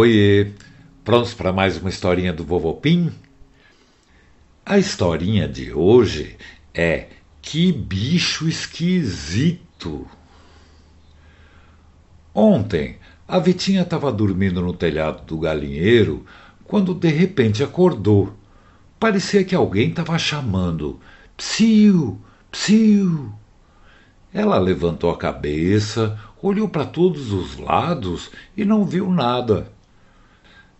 Oi, prontos para mais uma historinha do Vovô Pim? A historinha de hoje é Que bicho esquisito! Ontem, a Vitinha estava dormindo no telhado do galinheiro quando de repente acordou. Parecia que alguém estava chamando: Psiu, psiu. Ela levantou a cabeça, olhou para todos os lados e não viu nada.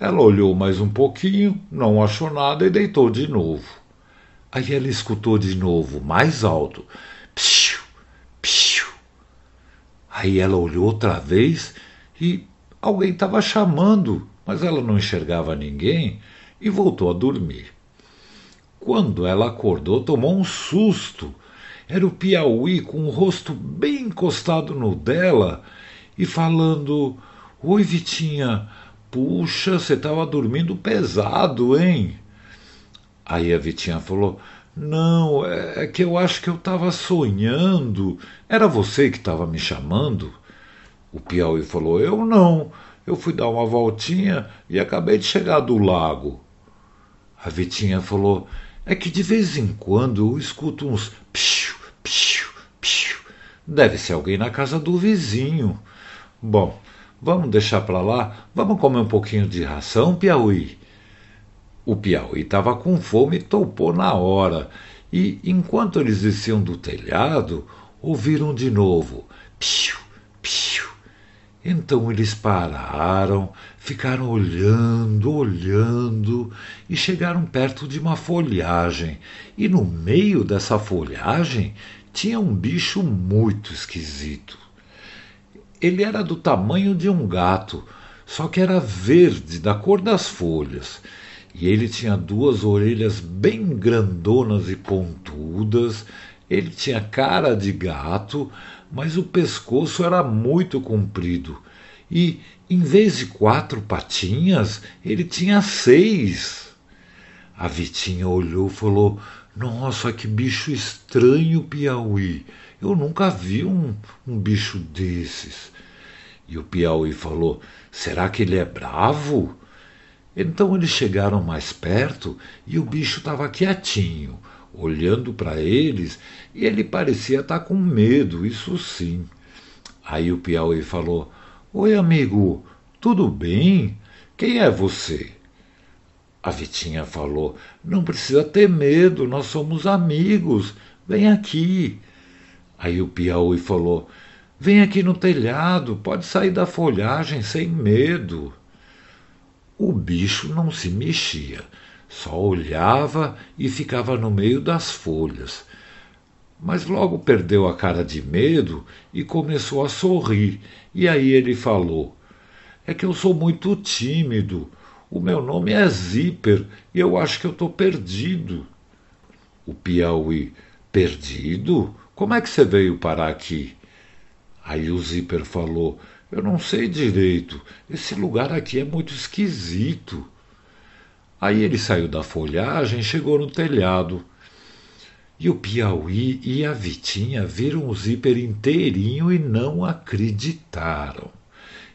Ela olhou mais um pouquinho, não achou nada e deitou de novo. Aí ela escutou de novo, mais alto: psiu, psiu. Aí ela olhou outra vez e alguém estava chamando, mas ela não enxergava ninguém e voltou a dormir. Quando ela acordou, tomou um susto era o Piauí com o rosto bem encostado no dela e falando: Oi, Vitinha, puxa, você estava dormindo pesado, hein? Aí a Vitinha falou: Não, é, é que eu acho que eu estava sonhando. Era você que estava me chamando? O Piauí falou: Eu não. Eu fui dar uma voltinha e acabei de chegar do lago. A Vitinha falou: É que de vez em quando eu escuto uns psiu, Piu, piu. Deve ser alguém na casa do vizinho. Bom, vamos deixar para lá. Vamos comer um pouquinho de ração, Piauí. O Piauí estava com fome e topou na hora. E enquanto eles desciam do telhado, ouviram de novo: piu, piu. Então eles pararam, ficaram olhando, olhando e chegaram perto de uma folhagem. E no meio dessa folhagem tinha um bicho muito esquisito. Ele era do tamanho de um gato, só que era verde, da cor das folhas. E ele tinha duas orelhas bem grandonas e pontudas. Ele tinha cara de gato, mas o pescoço era muito comprido e, em vez de quatro patinhas, ele tinha seis. A Vitinha olhou e falou: Nossa, que bicho estranho, Piauí. Eu nunca vi um, um bicho desses. E o Piauí falou: Será que ele é bravo? Então eles chegaram mais perto e o bicho estava quietinho, olhando para eles, e ele parecia estar tá com medo, isso sim. Aí o Piauí falou: Oi, amigo, tudo bem? Quem é você? A Vitinha falou: Não precisa ter medo, nós somos amigos. Vem aqui. Aí o Piauí falou: Vem aqui no telhado, pode sair da folhagem sem medo. O bicho não se mexia, só olhava e ficava no meio das folhas. Mas logo perdeu a cara de medo e começou a sorrir. E aí ele falou: É que eu sou muito tímido. O meu nome é Zíper e eu acho que eu estou perdido. O Piauí: Perdido? Como é que você veio parar aqui? Aí o Zíper falou: Eu não sei direito. Esse lugar aqui é muito esquisito. Aí ele saiu da folhagem, chegou no telhado. E o Piauí e a Vitinha viram o zíper inteirinho e não acreditaram.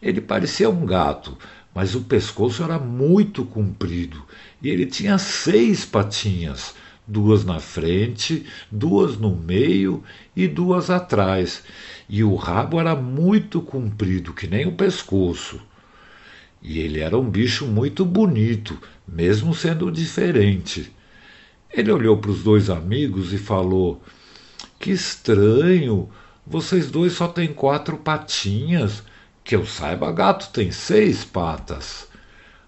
Ele parecia um gato, mas o pescoço era muito comprido e ele tinha seis patinhas, duas na frente, duas no meio e duas atrás, e o rabo era muito comprido, que nem o pescoço. E ele era um bicho muito bonito, mesmo sendo diferente. Ele olhou para os dois amigos e falou: Que estranho, vocês dois só têm quatro patinhas. Que eu saiba, gato tem seis patas.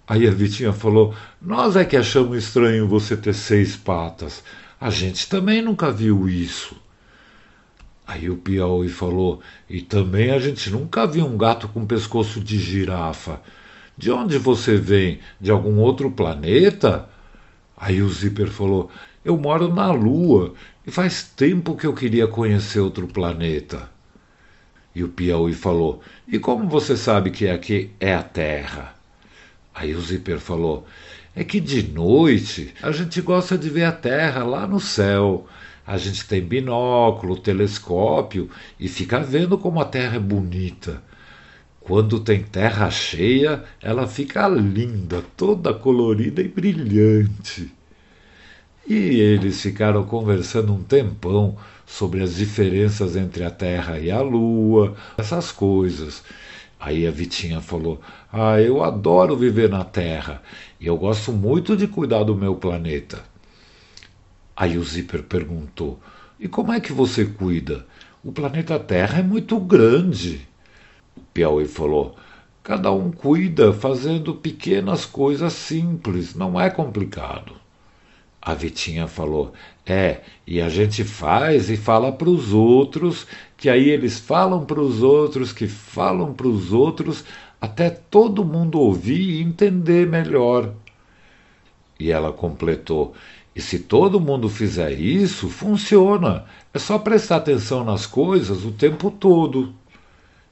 Aí a Vitinha falou: Nós é que achamos estranho você ter seis patas. A gente também nunca viu isso. Aí o Piauí falou: E também a gente nunca viu um gato com pescoço de girafa. De onde você vem? De algum outro planeta? Aí o Zíper falou: Eu moro na Lua e faz tempo que eu queria conhecer outro planeta. E o Piauí falou: E como você sabe que aqui é a Terra? Aí o Zíper falou: É que de noite a gente gosta de ver a Terra lá no céu. A gente tem binóculo, telescópio e fica vendo como a Terra é bonita. Quando tem terra cheia, ela fica linda, toda colorida e brilhante. E eles ficaram conversando um tempão sobre as diferenças entre a Terra e a Lua, essas coisas. Aí a Vitinha falou: Ah, eu adoro viver na Terra e eu gosto muito de cuidar do meu planeta. Aí o Zíper perguntou: E como é que você cuida? O planeta Terra é muito grande. O Piauí falou: Cada um cuida fazendo pequenas coisas simples, não é complicado. A Vitinha falou: É, e a gente faz e fala para os outros, que aí eles falam para os outros, que falam para os outros, até todo mundo ouvir e entender melhor. E ela completou: E se todo mundo fizer isso, funciona. É só prestar atenção nas coisas o tempo todo.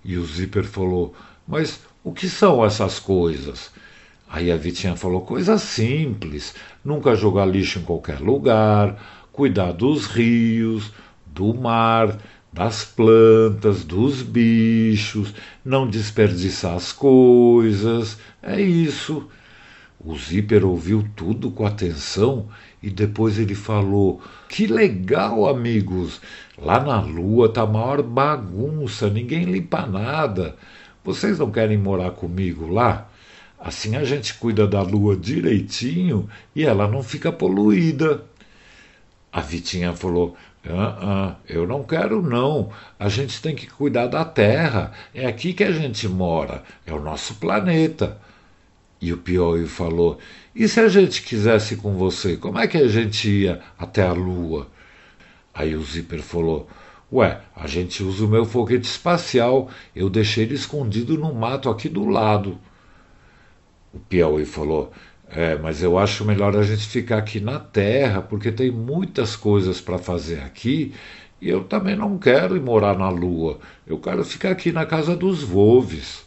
E o Zíper falou: Mas o que são essas coisas? Aí a Vitinha falou: coisas simples, nunca jogar lixo em qualquer lugar, cuidar dos rios, do mar, das plantas, dos bichos, não desperdiçar as coisas. É isso. O Zíper ouviu tudo com atenção e depois ele falou: Que legal, amigos! Lá na lua tá a maior bagunça, ninguém limpa nada. Vocês não querem morar comigo lá? Assim a gente cuida da lua direitinho e ela não fica poluída. A Vitinha falou: ah, ah, eu não quero, não. A gente tem que cuidar da Terra. É aqui que a gente mora. É o nosso planeta. E o Piauí falou: E se a gente quisesse com você, como é que a gente ia até a Lua? Aí o Zíper falou: Ué, a gente usa o meu foguete espacial. Eu deixei ele escondido no mato aqui do lado. O Piauí falou: É, mas eu acho melhor a gente ficar aqui na Terra, porque tem muitas coisas para fazer aqui. E eu também não quero ir morar na Lua. Eu quero ficar aqui na casa dos Volves.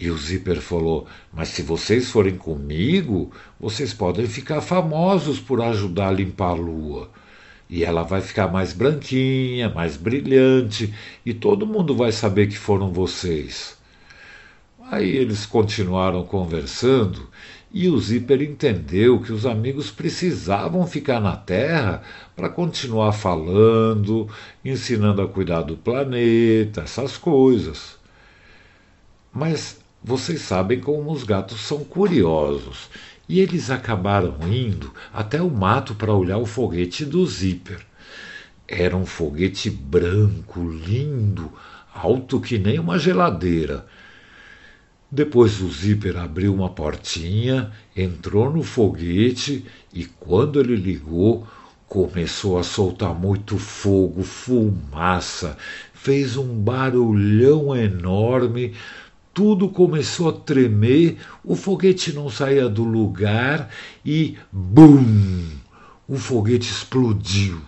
E o Zíper falou: Mas se vocês forem comigo, vocês podem ficar famosos por ajudar a limpar a lua. E ela vai ficar mais branquinha, mais brilhante, e todo mundo vai saber que foram vocês. Aí eles continuaram conversando e o Zíper entendeu que os amigos precisavam ficar na Terra para continuar falando, ensinando a cuidar do planeta, essas coisas. Mas vocês sabem como os gatos são curiosos, e eles acabaram indo até o mato para olhar o foguete do Zíper. Era um foguete branco, lindo, alto que nem uma geladeira. Depois o Zíper abriu uma portinha, entrou no foguete e, quando ele ligou, começou a soltar muito fogo, fumaça, fez um barulhão enorme, tudo começou a tremer, o foguete não saía do lugar e BUM! O foguete explodiu.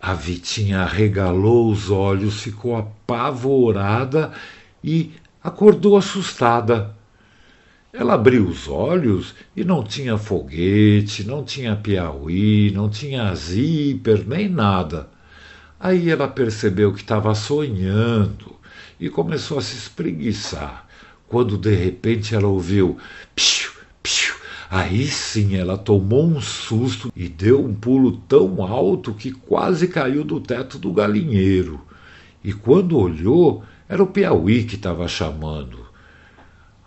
A Vitinha arregalou os olhos, ficou apavorada e acordou assustada. Ela abriu os olhos e não tinha foguete, não tinha piauí, não tinha zíper, nem nada. Aí ela percebeu que estava sonhando e começou a se espreguiçar. Quando de repente ela ouviu psiu, psiu. Aí sim ela tomou um susto e deu um pulo tão alto que quase caiu do teto do galinheiro. E quando olhou, era o Piauí que estava chamando.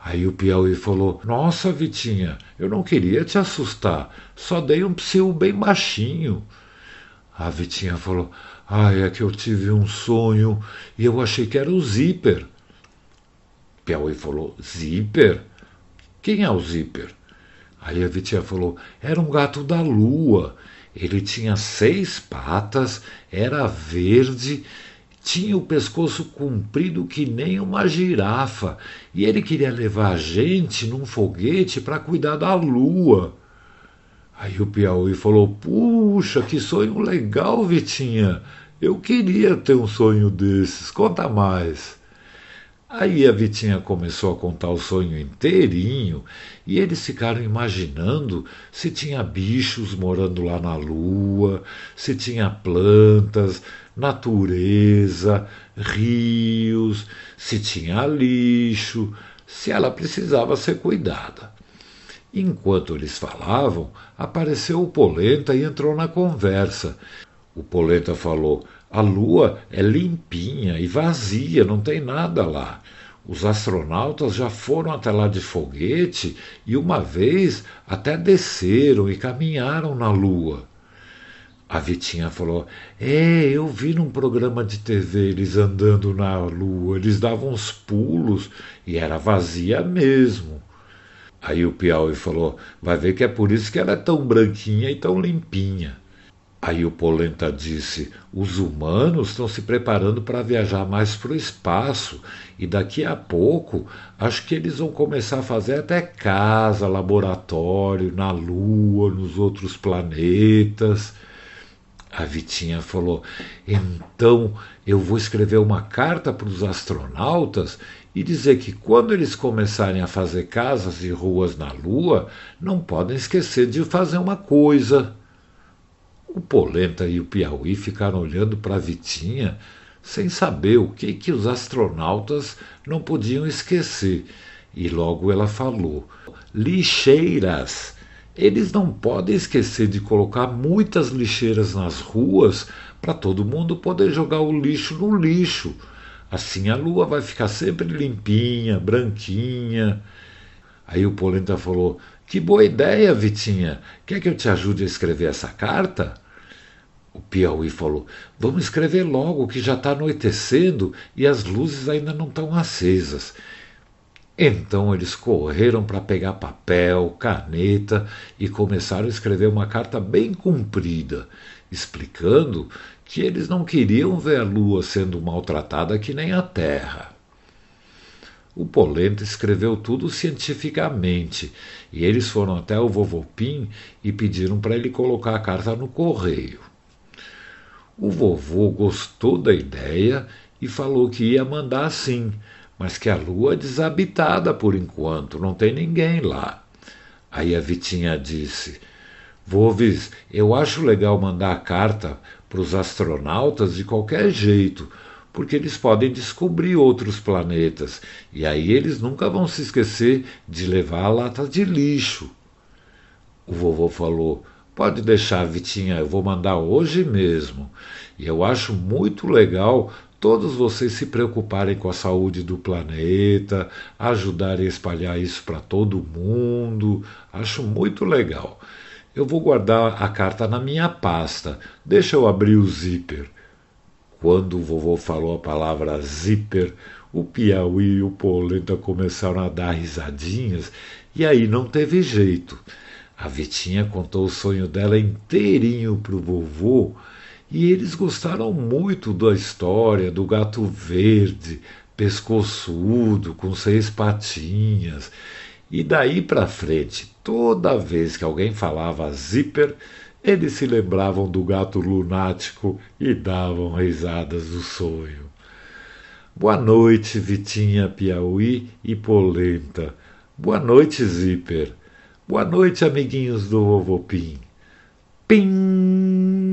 Aí o Piauí falou: Nossa, Vitinha, eu não queria te assustar, só dei um psiu bem baixinho. A Vitinha falou: ah, é que eu tive um sonho e eu achei que era o Zíper. Piauí falou: Zíper? Quem é o Zíper? Aí a Vitinha falou: era um gato da lua. Ele tinha seis patas, era verde, tinha o pescoço comprido que nem uma girafa e ele queria levar a gente num foguete para cuidar da lua. Aí o Piauí falou: Puxa, que sonho legal, Vitinha. Eu queria ter um sonho desses. Conta mais. Aí a Vitinha começou a contar o sonho inteirinho e eles ficaram imaginando se tinha bichos morando lá na lua, se tinha plantas, natureza, rios, se tinha lixo, se ela precisava ser cuidada. Enquanto eles falavam, apareceu o Polenta e entrou na conversa. O Polenta falou: a lua é limpinha e vazia, não tem nada lá. Os astronautas já foram até lá de foguete e uma vez até desceram e caminharam na lua. A Vitinha falou: É, eu vi num programa de TV eles andando na lua, eles davam uns pulos e era vazia mesmo. Aí o Piauí falou: Vai ver que é por isso que ela é tão branquinha e tão limpinha. Aí o Polenta disse: os humanos estão se preparando para viajar mais para o espaço e daqui a pouco acho que eles vão começar a fazer até casa, laboratório na Lua, nos outros planetas. A Vitinha falou: então eu vou escrever uma carta para os astronautas e dizer que quando eles começarem a fazer casas e ruas na Lua, não podem esquecer de fazer uma coisa. O Polenta e o Piauí ficaram olhando para a Vitinha sem saber o que, que os astronautas não podiam esquecer. E logo ela falou: lixeiras. Eles não podem esquecer de colocar muitas lixeiras nas ruas para todo mundo poder jogar o lixo no lixo. Assim a lua vai ficar sempre limpinha, branquinha. Aí o Polenta falou: Que boa ideia, Vitinha. Quer que eu te ajude a escrever essa carta? O Piauí falou: Vamos escrever logo, que já está anoitecendo e as luzes ainda não estão acesas. Então eles correram para pegar papel, caneta e começaram a escrever uma carta bem comprida, explicando que eles não queriam ver a lua sendo maltratada que nem a terra. O Polenta escreveu tudo cientificamente e eles foram até o vovô Pim e pediram para ele colocar a carta no correio. O vovô gostou da ideia e falou que ia mandar sim, mas que a lua é desabitada por enquanto, não tem ninguém lá. Aí a Vitinha disse: Voves, eu acho legal mandar a carta para os astronautas de qualquer jeito, porque eles podem descobrir outros planetas e aí eles nunca vão se esquecer de levar a lata de lixo. O vovô falou: Pode deixar, Vitinha, eu vou mandar hoje mesmo. E eu acho muito legal todos vocês se preocuparem com a saúde do planeta, ajudarem a espalhar isso para todo mundo. Acho muito legal. Eu vou guardar a carta na minha pasta. Deixa eu abrir o zíper. Quando o vovô falou a palavra zíper, o Piauí e o Polenta começaram a dar risadinhas e aí não teve jeito. A Vitinha contou o sonho dela inteirinho para o vovô e eles gostaram muito da história do gato verde, pescoçudo, com seis patinhas. E daí para frente, toda vez que alguém falava zíper, eles se lembravam do gato lunático e davam risadas do sonho. Boa noite, Vitinha Piauí e Polenta. Boa noite, Zíper. Boa noite, amiguinhos do Vovô Pim. Pim!